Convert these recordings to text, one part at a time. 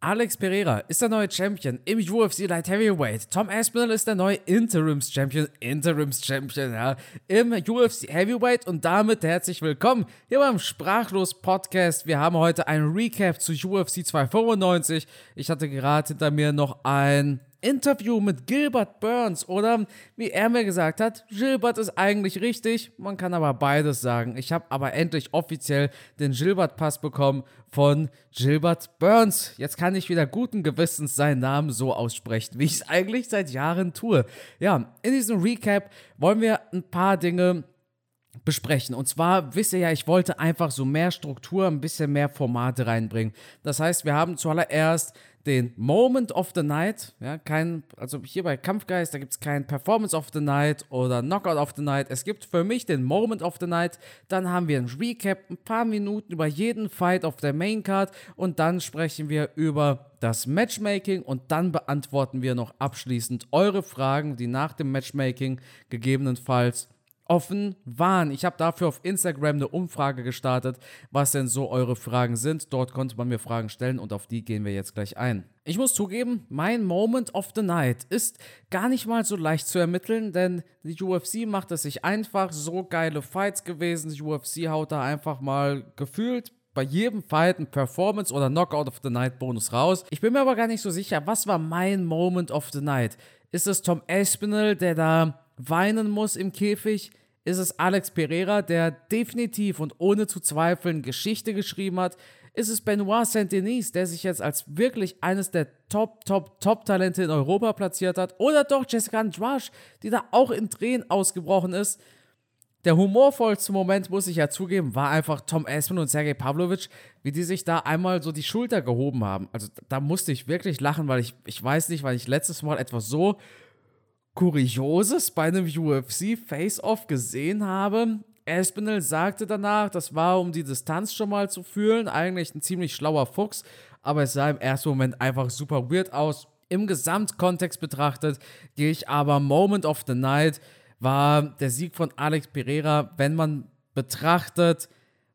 Alex Pereira ist der neue Champion im UFC Light Heavyweight. Tom Aspinall ist der neue Interims Champion, Interims Champion, ja, im UFC Heavyweight und damit herzlich willkommen hier beim Sprachlos Podcast. Wir haben heute ein Recap zu UFC 295. Ich hatte gerade hinter mir noch ein Interview mit Gilbert Burns oder wie er mir gesagt hat, Gilbert ist eigentlich richtig, man kann aber beides sagen. Ich habe aber endlich offiziell den Gilbert-Pass bekommen von Gilbert Burns. Jetzt kann ich wieder guten Gewissens seinen Namen so aussprechen, wie ich es eigentlich seit Jahren tue. Ja, in diesem Recap wollen wir ein paar Dinge besprechen. Und zwar wisst ihr ja, ich wollte einfach so mehr Struktur, ein bisschen mehr Formate reinbringen. Das heißt, wir haben zuallererst den Moment of the Night. Ja, kein, also hier bei Kampfgeist, da gibt es kein Performance of the Night oder Knockout of the Night. Es gibt für mich den Moment of the Night. Dann haben wir ein Recap, ein paar Minuten über jeden Fight auf der Main Card und dann sprechen wir über das Matchmaking und dann beantworten wir noch abschließend eure Fragen, die nach dem Matchmaking gegebenenfalls offen waren. Ich habe dafür auf Instagram eine Umfrage gestartet, was denn so eure Fragen sind. Dort konnte man mir Fragen stellen und auf die gehen wir jetzt gleich ein. Ich muss zugeben, mein Moment of the Night ist gar nicht mal so leicht zu ermitteln, denn die UFC macht es sich einfach. So geile Fights gewesen. Die UFC haut da einfach mal gefühlt bei jedem Fight ein Performance oder Knockout of the Night Bonus raus. Ich bin mir aber gar nicht so sicher, was war mein Moment of the Night? Ist es Tom Aspinall, der da weinen muss im Käfig? Ist es Alex Pereira, der definitiv und ohne zu zweifeln Geschichte geschrieben hat? Ist es Benoit Saint-Denis, der sich jetzt als wirklich eines der Top, Top, Top-Talente in Europa platziert hat? Oder doch Jessica Andrade, die da auch in Tränen ausgebrochen ist? Der humorvollste Moment, muss ich ja zugeben, war einfach Tom Aspin und Sergej Pavlovic, wie die sich da einmal so die Schulter gehoben haben. Also da musste ich wirklich lachen, weil ich, ich weiß nicht, weil ich letztes Mal etwas so Kurioses bei einem UFC Face-Off gesehen habe. Espinel sagte danach, das war, um die Distanz schon mal zu fühlen. Eigentlich ein ziemlich schlauer Fuchs, aber es sah im ersten Moment einfach super weird aus. Im Gesamtkontext betrachtet gehe ich aber Moment of the Night war der Sieg von Alex Pereira, wenn man betrachtet,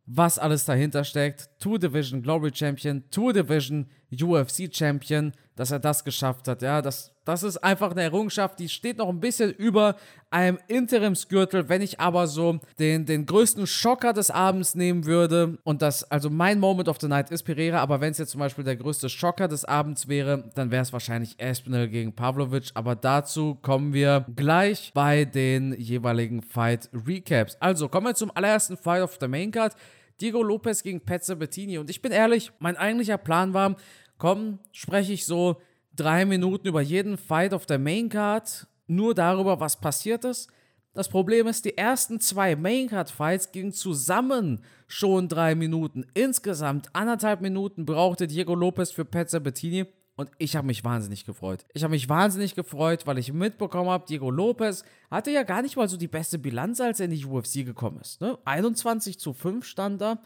was alles dahinter steckt. Two Division Glory Champion, Two Division UFC Champion, dass er das geschafft hat. Ja, das das ist einfach eine Errungenschaft, die steht noch ein bisschen über einem Interimsgürtel. Wenn ich aber so den, den größten Schocker des Abends nehmen würde, und das, also mein Moment of the Night ist Pereira, aber wenn es jetzt zum Beispiel der größte Schocker des Abends wäre, dann wäre es wahrscheinlich Aspinall gegen Pavlovic. Aber dazu kommen wir gleich bei den jeweiligen Fight Recaps. Also kommen wir zum allerersten Fight of the Main Card. Diego Lopez gegen Petzer Bettini. Und ich bin ehrlich, mein eigentlicher Plan war, komm, spreche ich so drei Minuten über jeden Fight auf der Main Card, nur darüber, was passiert ist. Das Problem ist, die ersten zwei Main Card Fights gingen zusammen schon drei Minuten. Insgesamt anderthalb Minuten brauchte Diego Lopez für Pat Sabatini und ich habe mich wahnsinnig gefreut. Ich habe mich wahnsinnig gefreut, weil ich mitbekommen habe, Diego Lopez hatte ja gar nicht mal so die beste Bilanz, als er in die UFC gekommen ist. Ne? 21 zu 5 stand da.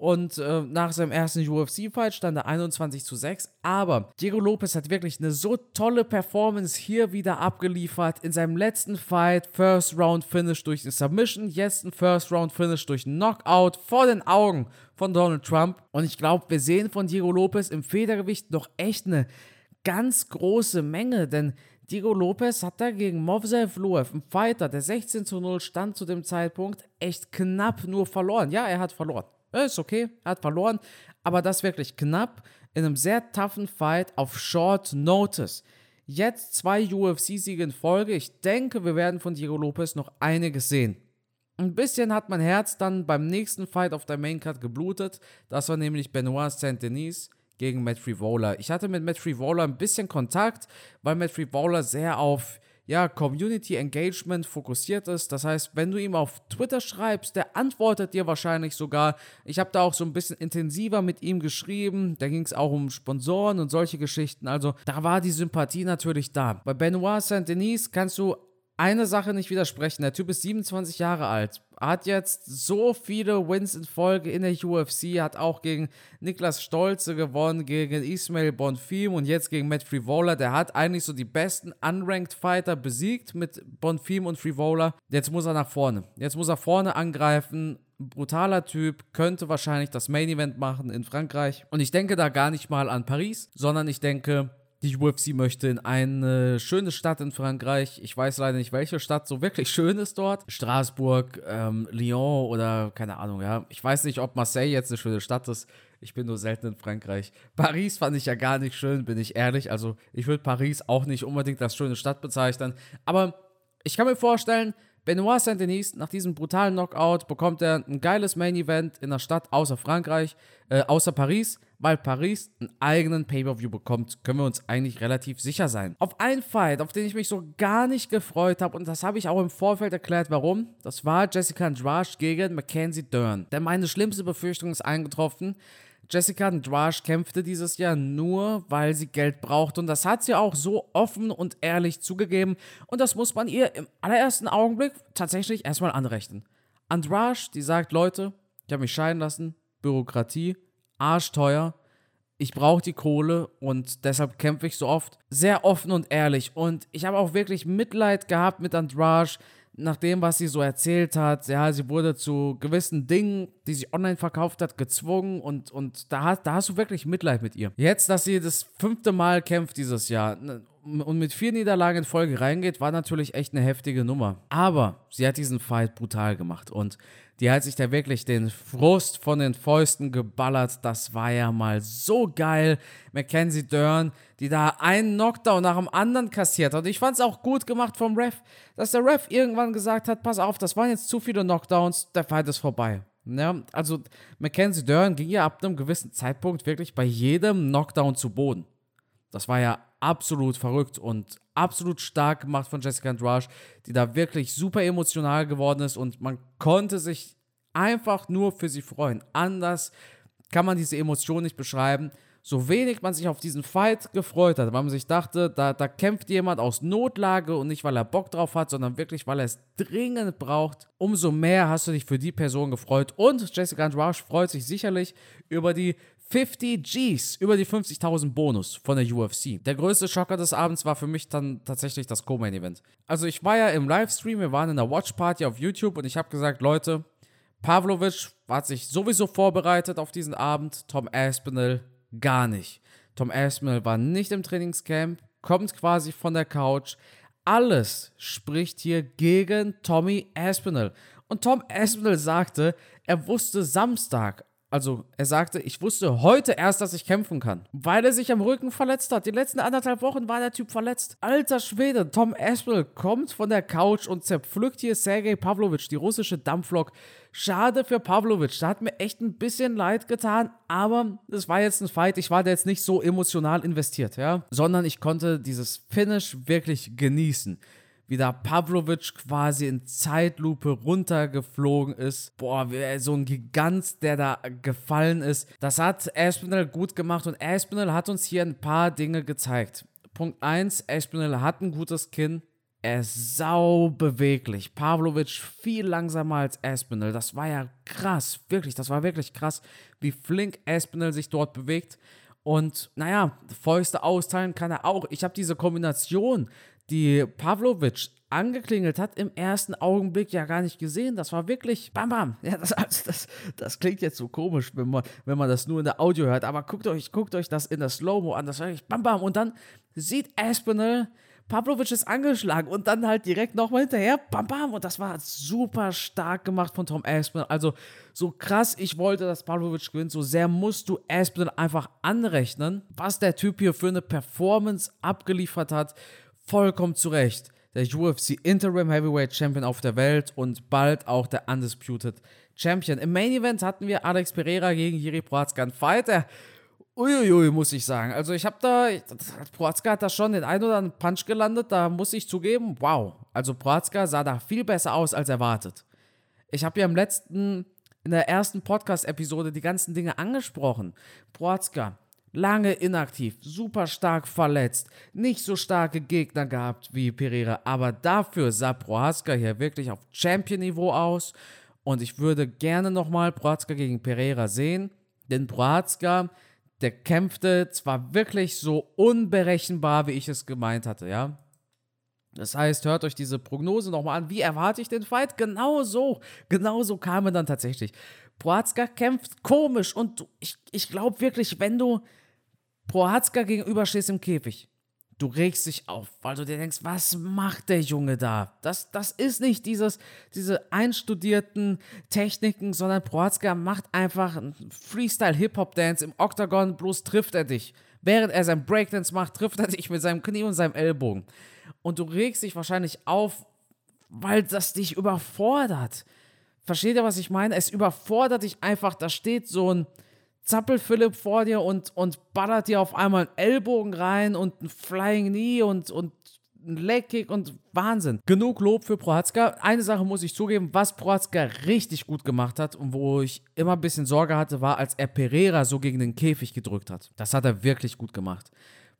Und äh, nach seinem ersten UFC-Fight stand er 21 zu 6. Aber Diego Lopez hat wirklich eine so tolle Performance hier wieder abgeliefert. In seinem letzten Fight, First Round Finish durch eine Submission, jetzt ein First Round Finish durch einen Knockout vor den Augen von Donald Trump. Und ich glaube, wir sehen von Diego Lopez im Federgewicht noch echt eine ganz große Menge, denn Diego Lopez hat da gegen Movsev Loev, ein Fighter, der 16 zu 0 stand zu dem Zeitpunkt, echt knapp nur verloren. Ja, er hat verloren. Ist okay, er hat verloren, aber das wirklich knapp in einem sehr toughen Fight auf Short Notice. Jetzt zwei UFC-Siege in Folge. Ich denke, wir werden von Diego Lopez noch einiges sehen. Ein bisschen hat mein Herz dann beim nächsten Fight auf der Maincard geblutet. Das war nämlich Benoit Saint-Denis gegen Matt Frivola. Ich hatte mit Matt Frivola ein bisschen Kontakt, weil Matt Frivola sehr auf ja, Community Engagement fokussiert ist. Das heißt, wenn du ihm auf Twitter schreibst, der antwortet dir wahrscheinlich sogar. Ich habe da auch so ein bisschen intensiver mit ihm geschrieben. Da ging es auch um Sponsoren und solche Geschichten. Also da war die Sympathie natürlich da. Bei Benoit Saint-Denis kannst du eine Sache nicht widersprechen. Der Typ ist 27 Jahre alt, hat jetzt so viele Wins in Folge in der UFC, hat auch gegen Niklas Stolze gewonnen, gegen Ismail Bonfim und jetzt gegen Matt Frivola. Der hat eigentlich so die besten Unranked Fighter besiegt mit Bonfim und Frivola. Jetzt muss er nach vorne. Jetzt muss er vorne angreifen brutaler Typ, könnte wahrscheinlich das Main Event machen in Frankreich. Und ich denke da gar nicht mal an Paris, sondern ich denke, die UFC möchte in eine schöne Stadt in Frankreich. Ich weiß leider nicht, welche Stadt so wirklich schön ist dort. Straßburg, ähm, Lyon oder keine Ahnung, ja. Ich weiß nicht, ob Marseille jetzt eine schöne Stadt ist. Ich bin nur selten in Frankreich. Paris fand ich ja gar nicht schön, bin ich ehrlich. Also ich würde Paris auch nicht unbedingt als schöne Stadt bezeichnen. Aber ich kann mir vorstellen, Benoit Saint-Denis, nach diesem brutalen Knockout, bekommt er ein geiles Main-Event in der Stadt außer Frankreich, äh, außer Paris, weil Paris einen eigenen Pay-Per-View bekommt, können wir uns eigentlich relativ sicher sein. Auf einen Fight, auf den ich mich so gar nicht gefreut habe, und das habe ich auch im Vorfeld erklärt, warum, das war Jessica Andrade gegen Mackenzie Dern. Denn meine schlimmste Befürchtung ist eingetroffen, Jessica Andrade kämpfte dieses Jahr nur, weil sie Geld braucht. Und das hat sie auch so offen und ehrlich zugegeben. Und das muss man ihr im allerersten Augenblick tatsächlich erstmal anrechnen. Andrade, die sagt, Leute, ich habe mich scheiden lassen, Bürokratie, arschteuer, ich brauche die Kohle und deshalb kämpfe ich so oft. Sehr offen und ehrlich. Und ich habe auch wirklich Mitleid gehabt mit Andrade nach dem, was sie so erzählt hat, ja, sie wurde zu gewissen Dingen, die sie online verkauft hat, gezwungen und, und da, da hast du wirklich Mitleid mit ihr. Jetzt, dass sie das fünfte Mal kämpft dieses Jahr ne, und mit vier Niederlagen in Folge reingeht, war natürlich echt eine heftige Nummer. Aber sie hat diesen Fight brutal gemacht und die hat sich da wirklich den Frust von den Fäusten geballert. Das war ja mal so geil. Mackenzie Dern, die da einen Knockdown nach dem anderen kassiert hat. Und ich fand es auch gut gemacht vom Ref, dass der Ref irgendwann gesagt hat: Pass auf, das waren jetzt zu viele Knockdowns, der Fight ist vorbei. Ja, also Mackenzie Dern ging ja ab einem gewissen Zeitpunkt wirklich bei jedem Knockdown zu Boden. Das war ja absolut verrückt und absolut stark gemacht von Jessica Andrade, die da wirklich super emotional geworden ist und man konnte sich einfach nur für sie freuen. Anders kann man diese Emotion nicht beschreiben. So wenig man sich auf diesen Fight gefreut hat, weil man sich dachte, da, da kämpft jemand aus Notlage und nicht, weil er Bock drauf hat, sondern wirklich, weil er es dringend braucht, umso mehr hast du dich für die Person gefreut. Und Jessica Andrade freut sich sicherlich über die 50 Gs, über die 50.000 Bonus von der UFC. Der größte Schocker des Abends war für mich dann tatsächlich das Co-Main-Event. Also ich war ja im Livestream, wir waren in der Watch-Party auf YouTube und ich habe gesagt, Leute, Pavlovic hat sich sowieso vorbereitet auf diesen Abend, Tom Aspinall gar nicht. Tom Aspinall war nicht im Trainingscamp, kommt quasi von der Couch. Alles spricht hier gegen Tommy Aspinall. Und Tom Aspinall sagte, er wusste Samstag, also er sagte, ich wusste heute erst, dass ich kämpfen kann, weil er sich am Rücken verletzt hat. Die letzten anderthalb Wochen war der Typ verletzt. Alter Schwede, Tom Aspinall kommt von der Couch und zerpflückt hier Sergei Pavlovich, die russische Dampflok. Schade für Pavlovich, da hat mir echt ein bisschen leid getan, aber es war jetzt ein Fight, ich war da jetzt nicht so emotional investiert, ja, sondern ich konnte dieses Finish wirklich genießen wie da Pavlovic quasi in Zeitlupe runtergeflogen ist. Boah, so ein Gigant, der da gefallen ist. Das hat Aspinall gut gemacht und Aspinall hat uns hier ein paar Dinge gezeigt. Punkt 1, Aspinall hat ein gutes Kinn. Er ist sau beweglich. Pavlovic viel langsamer als Aspinall. Das war ja krass, wirklich, das war wirklich krass, wie flink Aspinall sich dort bewegt. Und naja, Fäuste austeilen kann er auch. Ich habe diese Kombination die Pavlovic angeklingelt hat, im ersten Augenblick ja gar nicht gesehen. Das war wirklich bam bam. Ja, das, also das, das klingt jetzt so komisch, wenn man, wenn man das nur in der Audio hört, aber guckt euch, guckt euch das in der Slow-Mo an. Das war wirklich bam bam. Und dann sieht Aspinall, Pavlovic ist angeschlagen und dann halt direkt nochmal hinterher, bam bam. Und das war super stark gemacht von Tom Aspinall. Also so krass ich wollte, dass Pavlovic gewinnt, so sehr musst du Aspinall einfach anrechnen, was der Typ hier für eine Performance abgeliefert hat vollkommen zu Recht der UFC Interim Heavyweight Champion auf der Welt und bald auch der Undisputed Champion. Im Main Event hatten wir Alex Pereira gegen Jiri Proazka einen Fight, der uiuiui, muss ich sagen. Also ich habe da, Proazka hat da schon den ein oder anderen Punch gelandet, da muss ich zugeben, wow. Also Proazka sah da viel besser aus als erwartet. Ich habe ja im letzten, in der ersten Podcast-Episode die ganzen Dinge angesprochen. Proazka, lange inaktiv, super stark verletzt, nicht so starke Gegner gehabt wie Pereira, aber dafür sah Prohaska hier wirklich auf Champion-Niveau aus und ich würde gerne nochmal Prohaska gegen Pereira sehen, denn Prohaska, der kämpfte zwar wirklich so unberechenbar, wie ich es gemeint hatte, ja, das heißt, hört euch diese Prognose nochmal an. Wie erwarte ich den Fight? Genau so. Genau so kam er dann tatsächlich. Prohatzka kämpft komisch und ich, ich glaube wirklich, wenn du Prohatzka gegenüberstehst im Käfig, du regst dich auf, weil du dir denkst, was macht der Junge da? Das, das ist nicht dieses, diese einstudierten Techniken, sondern Prohatzka macht einfach einen Freestyle-Hip-Hop-Dance im Octagon, bloß trifft er dich. Während er seinen Breakdance macht, trifft er dich mit seinem Knie und seinem Ellbogen und du regst dich wahrscheinlich auf, weil das dich überfordert. Versteht ihr, was ich meine? Es überfordert dich einfach. Da steht so ein Zappel-Philipp vor dir und, und ballert dir auf einmal einen Ellbogen rein und ein Flying Knee und, und ein Legkick und Wahnsinn. Genug Lob für Prohatzka. Eine Sache muss ich zugeben, was Prohatzka richtig gut gemacht hat und wo ich immer ein bisschen Sorge hatte, war, als er Pereira so gegen den Käfig gedrückt hat. Das hat er wirklich gut gemacht.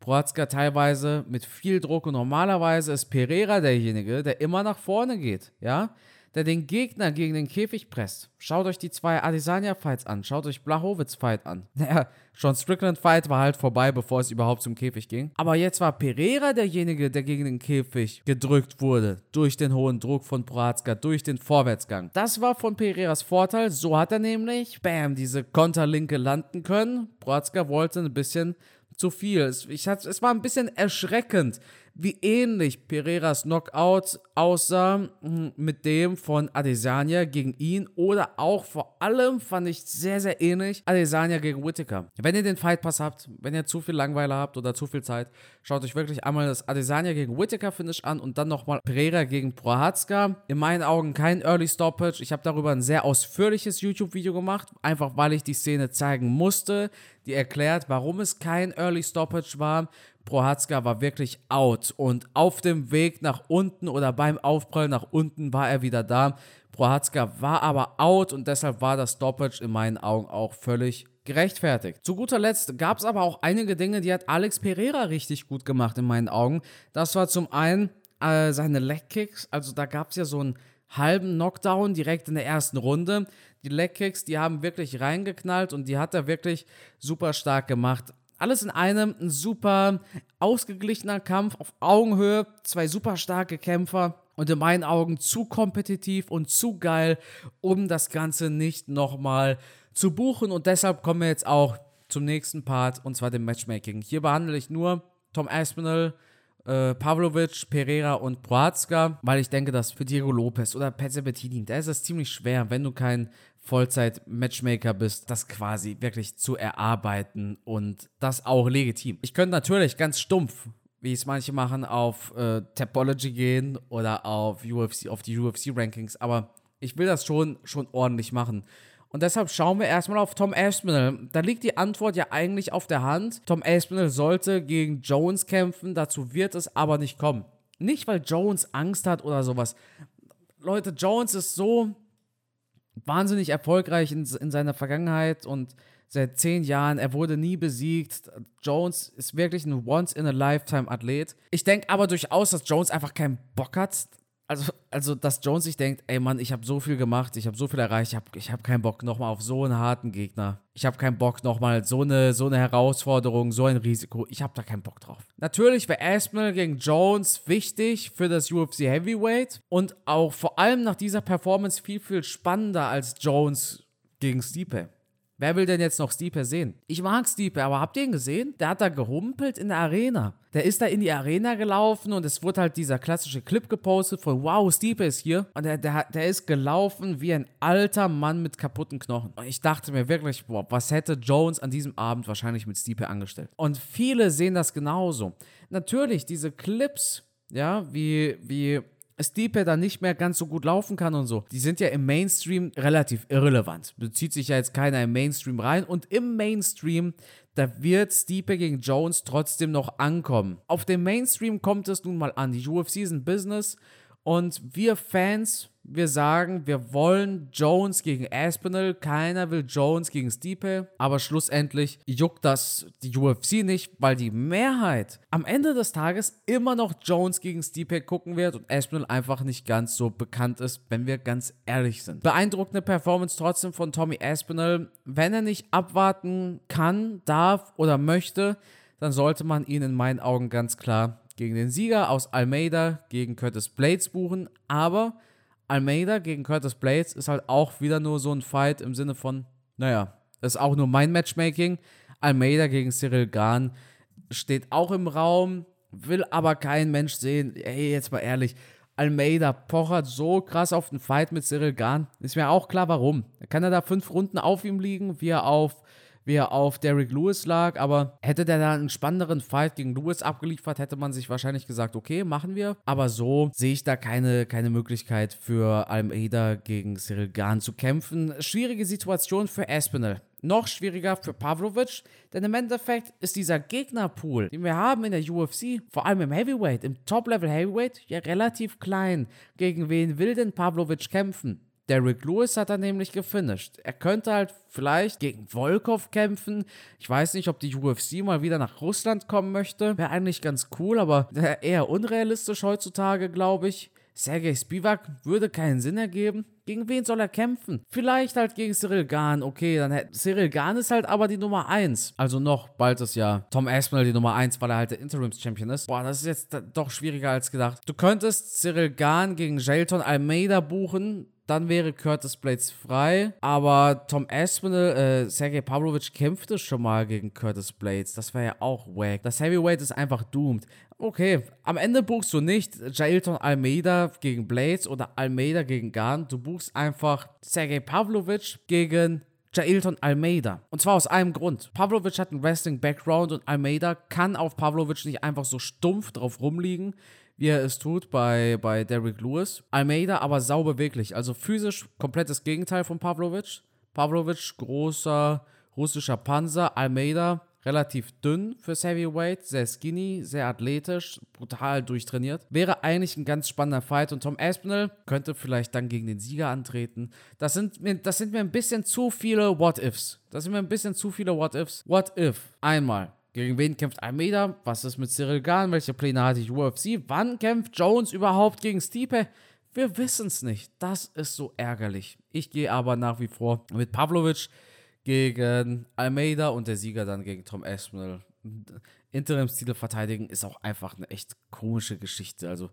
Prohatzka teilweise mit viel Druck und normalerweise ist Pereira derjenige, der immer nach vorne geht, ja, der den Gegner gegen den Käfig presst. Schaut euch die zwei Adesanya-Fights an, schaut euch Blachowitz-Fight an. Naja, Sean Strickland-Fight war halt vorbei, bevor es überhaupt zum Käfig ging. Aber jetzt war Pereira derjenige, der gegen den Käfig gedrückt wurde, durch den hohen Druck von Prohatzka, durch den Vorwärtsgang. Das war von Pereiras Vorteil, so hat er nämlich, bam, diese Konterlinke landen können. Prohatzka wollte ein bisschen zu viel. Es, ich es war ein bisschen erschreckend, wie ähnlich Pereiras Knockout aussah hm, mit dem von Adesanya gegen ihn oder auch vor allem fand ich sehr, sehr ähnlich Adesanya gegen Whittaker. Wenn ihr den Fight Pass habt, wenn ihr zu viel Langweiler habt oder zu viel Zeit, schaut euch wirklich einmal das Adesanya gegen Whittaker Finish an und dann nochmal Pereira gegen Prohatzka. In meinen Augen kein Early Stoppage. Ich habe darüber ein sehr ausführliches YouTube-Video gemacht, einfach weil ich die Szene zeigen musste, die erklärt, warum es kein Early Stoppage war. Prohatzka war wirklich out und auf dem Weg nach unten oder beim Aufprall nach unten war er wieder da. Prohatzka war aber out und deshalb war das Stoppage in meinen Augen auch völlig gerechtfertigt. Zu guter Letzt gab es aber auch einige Dinge, die hat Alex Pereira richtig gut gemacht in meinen Augen. Das war zum einen äh, seine Legkicks, also da gab es ja so einen halben Knockdown direkt in der ersten Runde. Die Legkicks, die haben wirklich reingeknallt und die hat er wirklich super stark gemacht. Alles in einem ein super ausgeglichener Kampf auf Augenhöhe, zwei super starke Kämpfer und in meinen Augen zu kompetitiv und zu geil, um das Ganze nicht nochmal zu buchen. Und deshalb kommen wir jetzt auch zum nächsten Part und zwar dem Matchmaking. Hier behandle ich nur Tom Aspinall, äh, Pavlovic, Pereira und Proazka, weil ich denke, dass für Diego Lopez oder Pezze Bettini, da ist es ziemlich schwer, wenn du kein Vollzeit-Matchmaker bist, das quasi wirklich zu erarbeiten und das auch legitim. Ich könnte natürlich ganz stumpf, wie es manche machen, auf äh, Tapology gehen oder auf UFC, auf die UFC-Rankings, aber ich will das schon, schon ordentlich machen. Und deshalb schauen wir erstmal auf Tom Aspinall. Da liegt die Antwort ja eigentlich auf der Hand. Tom Aspinall sollte gegen Jones kämpfen, dazu wird es aber nicht kommen. Nicht, weil Jones Angst hat oder sowas. Leute, Jones ist so wahnsinnig erfolgreich in, in seiner Vergangenheit und seit zehn Jahren. Er wurde nie besiegt. Jones ist wirklich ein Once-in-a-Lifetime-Athlet. Ich denke aber durchaus, dass Jones einfach keinen Bock hat, also, also dass Jones sich denkt, ey Mann, ich habe so viel gemacht, ich habe so viel erreicht, ich habe ich hab keinen Bock nochmal auf so einen harten Gegner. Ich habe keinen Bock nochmal so eine, so eine Herausforderung, so ein Risiko. Ich habe da keinen Bock drauf. Natürlich wäre Aspinall gegen Jones wichtig für das UFC Heavyweight und auch vor allem nach dieser Performance viel, viel spannender als Jones gegen Stipe. Wer will denn jetzt noch Stipe sehen? Ich mag Stipe, aber habt ihr ihn gesehen? Der hat da gehumpelt in der Arena. Der ist da in die Arena gelaufen und es wurde halt dieser klassische Clip gepostet von Wow, Stipe ist hier. Und der, der, der ist gelaufen wie ein alter Mann mit kaputten Knochen. Und ich dachte mir wirklich, boah, was hätte Jones an diesem Abend wahrscheinlich mit Stipe angestellt? Und viele sehen das genauso. Natürlich, diese Clips, ja, wie, wie Stipe dann nicht mehr ganz so gut laufen kann und so, die sind ja im Mainstream relativ irrelevant. Bezieht sich ja jetzt keiner im Mainstream rein und im Mainstream, da wird Stipe gegen Jones trotzdem noch ankommen. Auf dem Mainstream kommt es nun mal an. Die UFC ist ein Business und wir Fans wir sagen, wir wollen Jones gegen Aspinall, keiner will Jones gegen Stipe, aber schlussendlich juckt das die UFC nicht, weil die Mehrheit am Ende des Tages immer noch Jones gegen Stipe gucken wird und Aspinall einfach nicht ganz so bekannt ist, wenn wir ganz ehrlich sind. Beeindruckende Performance trotzdem von Tommy Aspinall. Wenn er nicht abwarten kann, darf oder möchte, dann sollte man ihn in meinen Augen ganz klar gegen den Sieger aus Almeida gegen Curtis Blades buchen, aber Almeida gegen Curtis Blades ist halt auch wieder nur so ein Fight im Sinne von, naja, ist auch nur mein Matchmaking. Almeida gegen Cyril Gahn steht auch im Raum, will aber kein Mensch sehen. Ey, jetzt mal ehrlich, Almeida pochert so krass auf den Fight mit Cyril Gahn. Ist mir auch klar, warum. Kann er da fünf Runden auf ihm liegen, wie er auf wie er auf Derrick Lewis lag, aber hätte der da einen spannenderen Fight gegen Lewis abgeliefert, hätte man sich wahrscheinlich gesagt, okay, machen wir. Aber so sehe ich da keine, keine Möglichkeit für Almeida gegen Cyril Gahn zu kämpfen. Schwierige Situation für Aspinall. Noch schwieriger für Pavlovic, denn im Endeffekt ist dieser Gegnerpool, den wir haben in der UFC, vor allem im Heavyweight, im Top-Level Heavyweight, ja relativ klein. Gegen wen will denn Pavlovic kämpfen? Derrick Lewis hat er nämlich gefinisht. Er könnte halt vielleicht gegen Volkov kämpfen. Ich weiß nicht, ob die UFC mal wieder nach Russland kommen möchte. Wäre eigentlich ganz cool, aber eher unrealistisch heutzutage, glaube ich. Sergei Spivak würde keinen Sinn ergeben. Gegen wen soll er kämpfen? Vielleicht halt gegen Cyril Gahn. Okay, dann hätte Cyril Gahn ist halt aber die Nummer 1. Also noch bald ist ja Tom Aspinall die Nummer 1, weil er halt der Interims-Champion ist. Boah, das ist jetzt doch schwieriger als gedacht. Du könntest Cyril Gahn gegen Jailton Almeida buchen dann wäre Curtis Blades frei. Aber Tom Aspinall, äh, Sergej Pavlovich kämpfte schon mal gegen Curtis Blades. Das wäre ja auch wack. Das Heavyweight ist einfach doomed. Okay, am Ende buchst du nicht Jailton Almeida gegen Blades oder Almeida gegen Garn. Du buchst einfach Sergej Pavlovich gegen Jailton Almeida. Und zwar aus einem Grund. Pavlovich hat einen Wrestling-Background und Almeida kann auf Pavlovich nicht einfach so stumpf drauf rumliegen, wie er es tut bei, bei Derrick Lewis. Almeida aber sauber wirklich. Also physisch komplettes Gegenteil von Pavlovic. Pavlovic, großer russischer Panzer. Almeida relativ dünn fürs Heavyweight, sehr skinny, sehr athletisch, brutal durchtrainiert. Wäre eigentlich ein ganz spannender Fight und Tom Aspinall könnte vielleicht dann gegen den Sieger antreten. Das sind mir, das sind mir ein bisschen zu viele What-Ifs. Das sind mir ein bisschen zu viele What-Ifs. What if? Einmal gegen wen kämpft Almeida? Was ist mit Cyril Gahn? Welche Pläne hat die UFC? Wann kämpft Jones überhaupt gegen Stipe? Wir wissen es nicht. Das ist so ärgerlich. Ich gehe aber nach wie vor mit Pavlovic gegen Almeida und der Sieger dann gegen Tom Aspinall. Interimstitel verteidigen ist auch einfach eine echt komische Geschichte. Also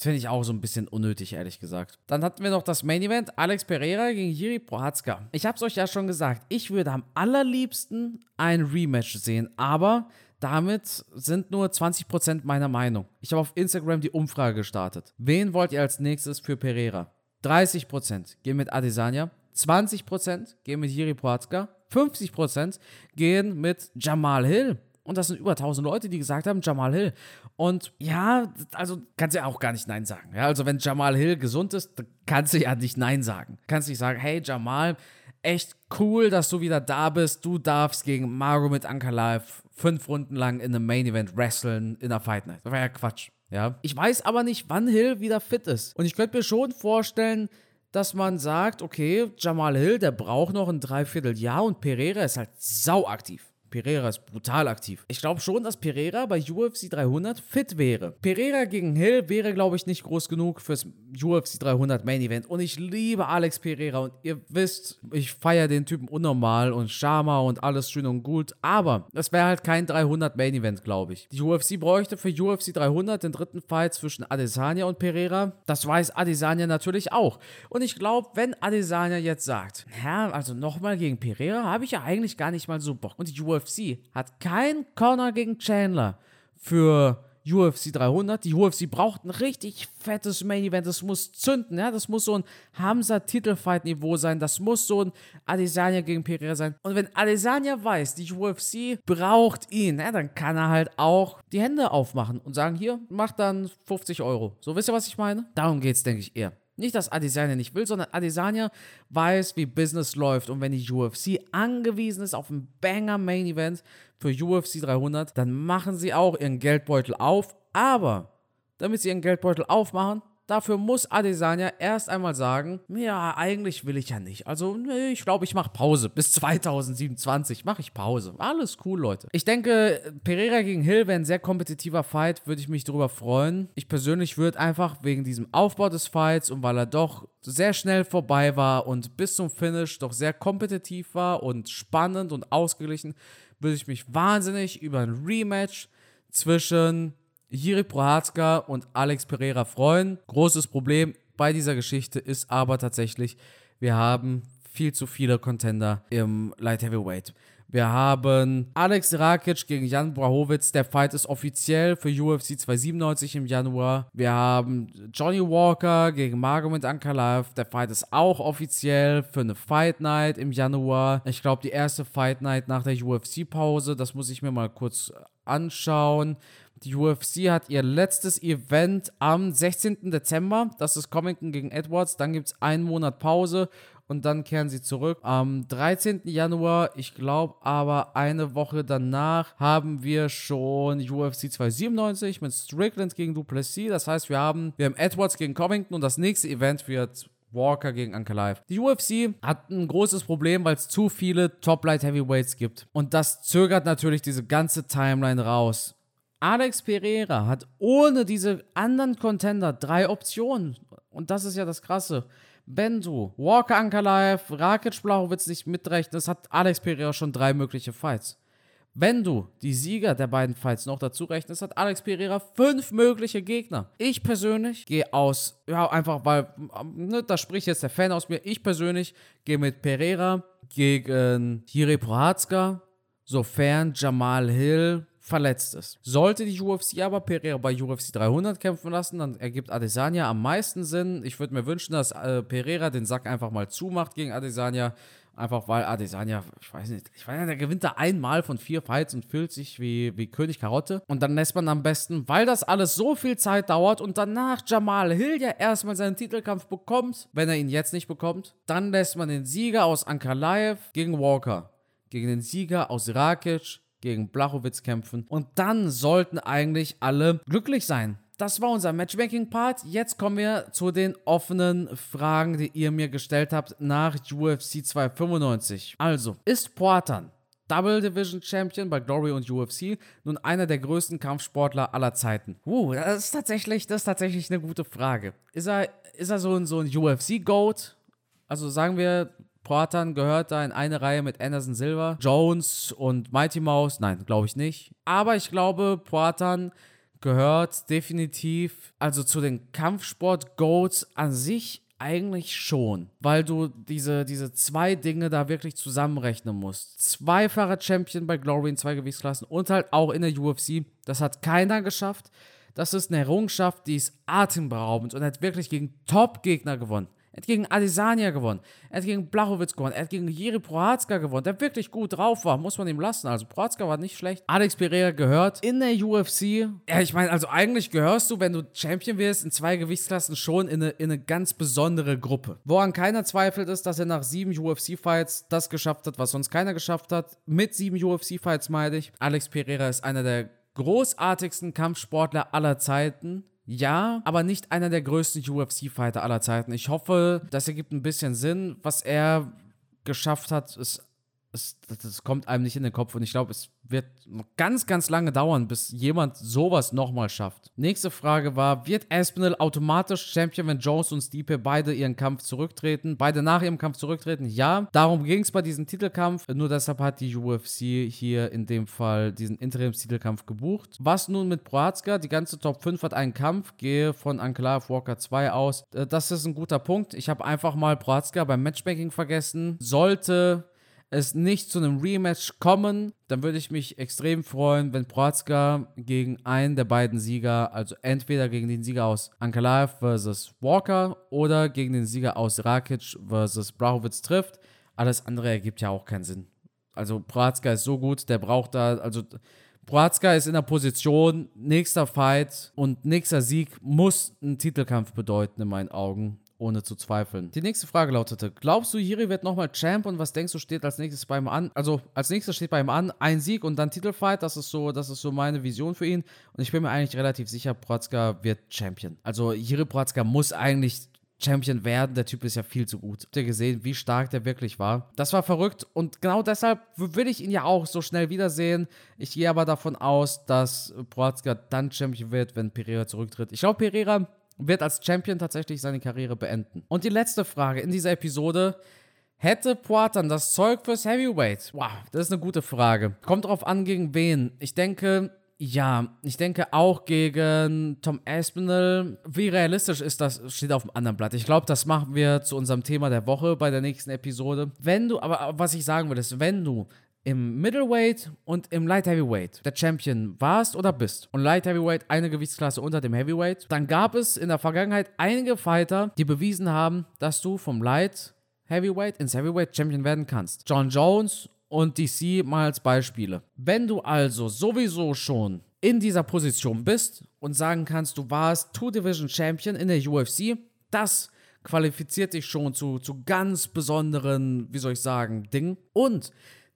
Finde ich auch so ein bisschen unnötig, ehrlich gesagt. Dann hatten wir noch das Main Event: Alex Pereira gegen Jiri Prohatzka. Ich habe es euch ja schon gesagt, ich würde am allerliebsten ein Rematch sehen, aber damit sind nur 20% meiner Meinung. Ich habe auf Instagram die Umfrage gestartet. Wen wollt ihr als nächstes für Pereira? 30% gehen mit Adesanya, 20% gehen mit Jiri Prohatzka, 50% gehen mit Jamal Hill. Und das sind über 1000 Leute, die gesagt haben, Jamal Hill. Und ja, also kannst du ja auch gar nicht Nein sagen. Ja, also wenn Jamal Hill gesund ist, kannst du ja nicht Nein sagen. Kannst nicht sagen, hey Jamal, echt cool, dass du wieder da bist. Du darfst gegen Magomed Ankalaev fünf Runden lang in einem Main Event wresteln in der Fight Night. Das war ja Quatsch. Ja. Ich weiß aber nicht, wann Hill wieder fit ist. Und ich könnte mir schon vorstellen, dass man sagt, okay, Jamal Hill, der braucht noch ein Dreivierteljahr und Pereira ist halt sauaktiv. Pereira ist brutal aktiv. Ich glaube schon, dass Pereira bei UFC 300 fit wäre. Pereira gegen Hill wäre, glaube ich, nicht groß genug fürs UFC 300 Main Event. Und ich liebe Alex Pereira und ihr wisst, ich feiere den Typen unnormal und Shama und alles schön und gut. Aber das wäre halt kein 300 Main Event, glaube ich. Die UFC bräuchte für UFC 300 den dritten Fight zwischen Adesanya und Pereira. Das weiß Adesanya natürlich auch. Und ich glaube, wenn Adesanya jetzt sagt, ja, also nochmal gegen Pereira, habe ich ja eigentlich gar nicht mal so Bock. Und die UFC UFC hat kein Corner gegen Chandler für UFC 300. Die UFC braucht ein richtig fettes Main Event. Das muss zünden, ja. Das muss so ein Hamza-Titelfight-Niveau sein. Das muss so ein Adesanya gegen Pereira sein. Und wenn Adesanya weiß, die UFC braucht ihn, ja, dann kann er halt auch die Hände aufmachen und sagen: Hier, mach dann 50 Euro. So, wisst ihr, was ich meine? Darum geht es, denke ich, eher. Nicht, dass Adesanya nicht will, sondern Adesanya weiß, wie Business läuft. Und wenn die UFC angewiesen ist auf ein Banger Main Event für UFC 300, dann machen sie auch ihren Geldbeutel auf. Aber damit sie ihren Geldbeutel aufmachen, dafür muss Adesanya erst einmal sagen, ja, eigentlich will ich ja nicht. Also, nee, ich glaube, ich mache Pause. Bis 2027 mache ich Pause. Alles cool, Leute. Ich denke, Pereira gegen Hill wäre ein sehr kompetitiver Fight, würde ich mich darüber freuen. Ich persönlich würde einfach wegen diesem Aufbau des Fights und weil er doch sehr schnell vorbei war und bis zum Finish doch sehr kompetitiv war und spannend und ausgeglichen, würde ich mich wahnsinnig über ein Rematch zwischen Jiri Prohatzka und Alex Pereira freuen. Großes Problem bei dieser Geschichte ist aber tatsächlich, wir haben viel zu viele Contender im Light Heavyweight. Wir haben Alex Rakic gegen Jan Brahowitz. Der Fight ist offiziell für UFC 297 im Januar. Wir haben Johnny Walker gegen Magomed Ankalaev. Der Fight ist auch offiziell für eine Fight Night im Januar. Ich glaube, die erste Fight Night nach der UFC-Pause. Das muss ich mir mal kurz anschauen. Die UFC hat ihr letztes Event am 16. Dezember. Das ist Covington gegen Edwards. Dann gibt es einen Monat Pause und dann kehren sie zurück. Am 13. Januar, ich glaube aber eine Woche danach, haben wir schon UFC 297 mit Strickland gegen Duplessis. Das heißt, wir haben, wir haben Edwards gegen Covington und das nächste Event wird Walker gegen Ankalaev. Die UFC hat ein großes Problem, weil es zu viele Top-Light Heavyweights gibt. Und das zögert natürlich diese ganze Timeline raus. Alex Pereira hat ohne diese anderen Contender drei Optionen. Und das ist ja das Krasse. Wenn du Walker Ankalaev, Rakic Blachowitz nicht mitrechnest, hat Alex Pereira schon drei mögliche Fights. Wenn du die Sieger der beiden Fights noch dazu rechnest, hat Alex Pereira fünf mögliche Gegner. Ich persönlich gehe aus, ja, einfach weil, ne, da spricht jetzt der Fan aus mir. Ich persönlich gehe mit Pereira gegen Jiri Prohatzka, sofern Jamal Hill verletzt ist. Sollte die UFC aber Pereira bei UFC 300 kämpfen lassen, dann ergibt Adesanya am meisten Sinn. Ich würde mir wünschen, dass äh, Pereira den Sack einfach mal zumacht gegen Adesanya. Einfach weil Adesanya, ich weiß nicht, ich weiß nicht, der gewinnt da einmal von vier Fights und fühlt sich wie, wie König Karotte. Und dann lässt man am besten, weil das alles so viel Zeit dauert und danach Jamal Hill ja erstmal seinen Titelkampf bekommt, wenn er ihn jetzt nicht bekommt, dann lässt man den Sieger aus Ankalaev gegen Walker, gegen den Sieger aus Rakic gegen Blachowitz kämpfen. Und dann sollten eigentlich alle glücklich sein. Das war unser Matchmaking-Part. Jetzt kommen wir zu den offenen Fragen, die ihr mir gestellt habt nach UFC 295. Also, ist Poatan Double Division Champion bei Glory und UFC, nun einer der größten Kampfsportler aller Zeiten? Uh, das ist tatsächlich, das ist tatsächlich eine gute Frage. Ist er, ist er so ein, so ein UFC-Goat? Also sagen wir, Portan gehört da in eine Reihe mit Anderson Silva, Jones und Mighty Mouse. Nein, glaube ich nicht. Aber ich glaube, Portan gehört definitiv also zu den Kampfsport-Goats an sich eigentlich schon, weil du diese, diese zwei Dinge da wirklich zusammenrechnen musst. Zweifacher Champion bei Glory in zwei Gewichtsklassen und halt auch in der UFC. Das hat keiner geschafft. Das ist eine Errungenschaft, die ist atemberaubend und hat wirklich gegen Top-Gegner gewonnen. Er hat gegen Adesanya gewonnen. Er hat gegen Blachowitz gewonnen. Er hat gegen Jiri Prohatzka gewonnen, der wirklich gut drauf war. Muss man ihm lassen. Also Prohatzka war nicht schlecht. Alex Pereira gehört in der UFC. Ja, ich meine, also eigentlich gehörst du, wenn du Champion wirst, in zwei Gewichtsklassen schon in eine, in eine ganz besondere Gruppe. Woran keiner zweifelt ist, dass er nach sieben UFC-Fights das geschafft hat, was sonst keiner geschafft hat. Mit sieben UFC-Fights meine ich. Alex Pereira ist einer der großartigsten Kampfsportler aller Zeiten. Ja, aber nicht einer der größten UFC-Fighter aller Zeiten. Ich hoffe, das ergibt ein bisschen Sinn. Was er geschafft hat, ist es, das kommt einem nicht in den Kopf und ich glaube, es wird ganz, ganz lange dauern, bis jemand sowas nochmal schafft. Nächste Frage war, wird Aspinall automatisch Champion, wenn Jones und Stipe beide ihren Kampf zurücktreten? Beide nach ihrem Kampf zurücktreten? Ja. Darum ging es bei diesem Titelkampf. Nur deshalb hat die UFC hier in dem Fall diesen Interimstitelkampf gebucht. Was nun mit Proazka? Die ganze Top 5 hat einen Kampf. Gehe von Anklar Walker 2 aus. Äh, das ist ein guter Punkt. Ich habe einfach mal Proazka beim Matchmaking vergessen. Sollte es nicht zu einem Rematch kommen, dann würde ich mich extrem freuen, wenn Protzka gegen einen der beiden Sieger, also entweder gegen den Sieger aus Ankalaev versus Walker oder gegen den Sieger aus Rakic versus Brauchowitz trifft. Alles andere ergibt ja auch keinen Sinn. Also Protzka ist so gut, der braucht da, also Proazka ist in der Position, nächster Fight und nächster Sieg muss einen Titelkampf bedeuten in meinen Augen. Ohne zu zweifeln. Die nächste Frage lautete: Glaubst du, Jiri wird nochmal Champ und was denkst du, steht als nächstes bei ihm an? Also, als nächstes steht bei ihm an ein Sieg und dann Titelfight. Das ist so, das ist so meine Vision für ihn. Und ich bin mir eigentlich relativ sicher, Protzka wird Champion. Also, Jiri Protzka muss eigentlich Champion werden. Der Typ ist ja viel zu gut. Habt ihr gesehen, wie stark der wirklich war? Das war verrückt und genau deshalb will ich ihn ja auch so schnell wiedersehen. Ich gehe aber davon aus, dass Proatzka dann Champion wird, wenn Pereira zurücktritt. Ich glaube, Pereira wird als Champion tatsächlich seine Karriere beenden. Und die letzte Frage in dieser Episode. Hätte Poatan das Zeug fürs Heavyweight? Wow, das ist eine gute Frage. Kommt drauf an, gegen wen. Ich denke, ja, ich denke auch gegen Tom Aspinall. Wie realistisch ist das, steht auf dem anderen Blatt. Ich glaube, das machen wir zu unserem Thema der Woche bei der nächsten Episode. Wenn du, aber was ich sagen will, ist, wenn du im Middleweight und im Light Heavyweight der Champion warst oder bist und Light Heavyweight eine Gewichtsklasse unter dem Heavyweight, dann gab es in der Vergangenheit einige Fighter, die bewiesen haben, dass du vom Light Heavyweight ins Heavyweight Champion werden kannst. John Jones und DC mal als Beispiele. Wenn du also sowieso schon in dieser Position bist und sagen kannst, du warst Two-Division Champion in der UFC, das qualifiziert dich schon zu, zu ganz besonderen, wie soll ich sagen, Dingen. Und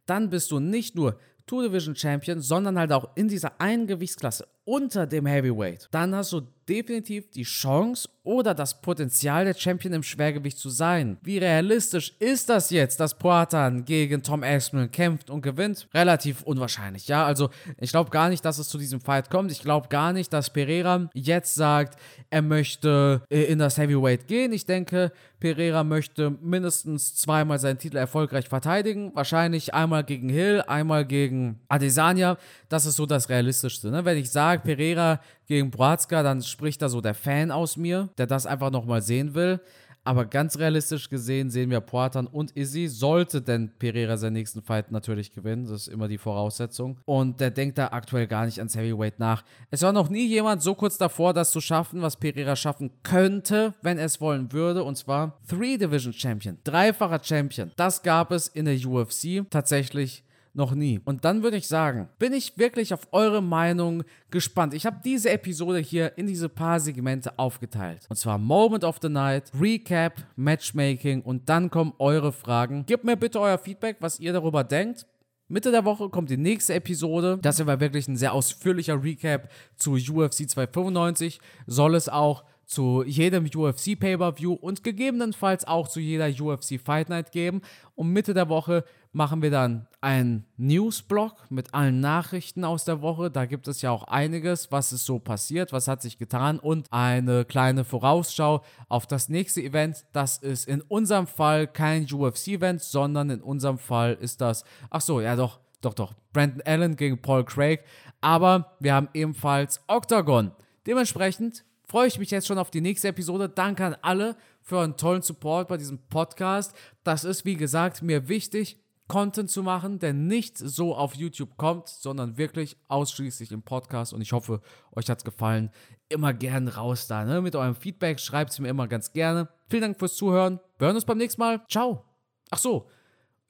dann bist du nicht nur Two-Division Champion, sondern halt auch in dieser einen Gewichtsklasse unter dem Heavyweight. Dann hast du definitiv die Chance oder das Potenzial, der Champion im Schwergewicht zu sein. Wie realistisch ist das jetzt, dass Poatan gegen Tom Aspinall kämpft und gewinnt? Relativ unwahrscheinlich, ja. Also ich glaube gar nicht, dass es zu diesem Fight kommt. Ich glaube gar nicht, dass Pereira jetzt sagt, er möchte äh, in das Heavyweight gehen. Ich denke, Pereira möchte mindestens zweimal seinen Titel erfolgreich verteidigen. Wahrscheinlich einmal gegen Hill, einmal gegen Adesanya. Das ist so das Realistischste. Ne? Wenn ich sage, Pereira gegen Brazka, dann spricht da so der Fan aus mir, der das einfach nochmal sehen will. Aber ganz realistisch gesehen sehen wir Poatan und Izzy, sollte denn Pereira seinen nächsten Fight natürlich gewinnen. Das ist immer die Voraussetzung. Und der denkt da aktuell gar nicht ans Heavyweight nach. Es war noch nie jemand so kurz davor, das zu schaffen, was Pereira schaffen könnte, wenn er es wollen würde. Und zwar Three Division Champion, dreifacher Champion. Das gab es in der UFC tatsächlich noch nie. Und dann würde ich sagen, bin ich wirklich auf eure Meinung gespannt. Ich habe diese Episode hier in diese paar Segmente aufgeteilt. Und zwar Moment of the Night, Recap, Matchmaking und dann kommen eure Fragen. Gebt mir bitte euer Feedback, was ihr darüber denkt. Mitte der Woche kommt die nächste Episode. Das hier war wirklich ein sehr ausführlicher Recap zu UFC 295. Soll es auch zu jedem UFC Pay-per-View und gegebenenfalls auch zu jeder UFC Fight Night geben. Und Mitte der Woche machen wir dann einen Newsblog mit allen Nachrichten aus der Woche. Da gibt es ja auch einiges, was ist so passiert, was hat sich getan und eine kleine Vorausschau auf das nächste Event. Das ist in unserem Fall kein UFC-Event, sondern in unserem Fall ist das, ach so, ja doch, doch, doch, Brandon Allen gegen Paul Craig. Aber wir haben ebenfalls Octagon. Dementsprechend freue ich mich jetzt schon auf die nächste Episode. Danke an alle für einen tollen Support bei diesem Podcast. Das ist, wie gesagt, mir wichtig, Content zu machen, der nicht so auf YouTube kommt, sondern wirklich ausschließlich im Podcast. Und ich hoffe, euch hat es gefallen. Immer gern raus da, ne? Mit eurem Feedback schreibt es mir immer ganz gerne. Vielen Dank fürs Zuhören. Wir hören uns beim nächsten Mal. Ciao. Ach so,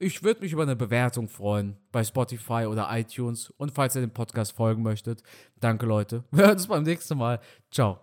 ich würde mich über eine Bewertung freuen bei Spotify oder iTunes. Und falls ihr dem Podcast folgen möchtet, danke Leute. Wir hören uns beim nächsten Mal. Ciao.